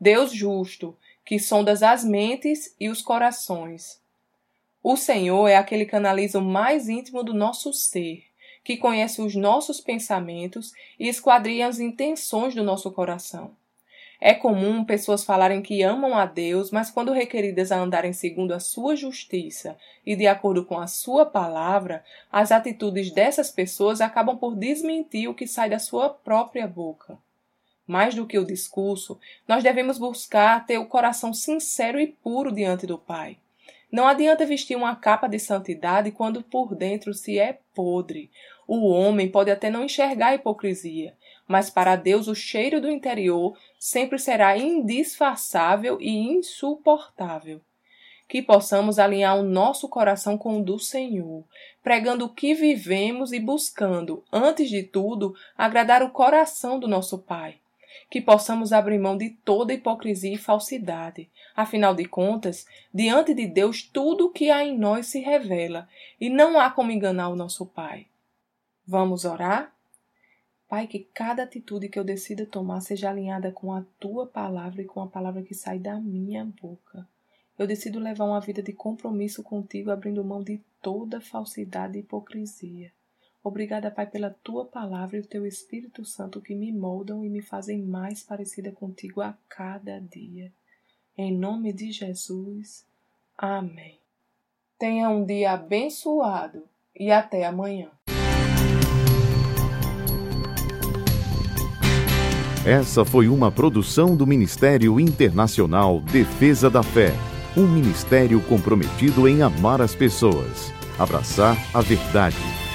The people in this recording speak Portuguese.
Deus justo, que sondas as mentes e os corações. O Senhor é aquele que analisa o mais íntimo do nosso ser, que conhece os nossos pensamentos e esquadria as intenções do nosso coração. É comum pessoas falarem que amam a Deus, mas quando requeridas a andarem segundo a sua justiça e de acordo com a sua palavra, as atitudes dessas pessoas acabam por desmentir o que sai da sua própria boca. Mais do que o discurso, nós devemos buscar ter o coração sincero e puro diante do Pai. Não adianta vestir uma capa de santidade quando por dentro se é podre. O homem pode até não enxergar a hipocrisia, mas para Deus o cheiro do interior sempre será indisfarçável e insuportável. Que possamos alinhar o nosso coração com o do Senhor, pregando o que vivemos e buscando, antes de tudo, agradar o coração do nosso Pai que possamos abrir mão de toda hipocrisia e falsidade. Afinal de contas, diante de Deus, tudo o que há em nós se revela e não há como enganar o nosso Pai. Vamos orar? Pai, que cada atitude que eu decida tomar seja alinhada com a tua palavra e com a palavra que sai da minha boca. Eu decido levar uma vida de compromisso contigo, abrindo mão de toda falsidade e hipocrisia. Obrigada, Pai, pela tua palavra e o teu Espírito Santo que me moldam e me fazem mais parecida contigo a cada dia. Em nome de Jesus. Amém. Tenha um dia abençoado e até amanhã. Essa foi uma produção do Ministério Internacional Defesa da Fé, um ministério comprometido em amar as pessoas, abraçar a verdade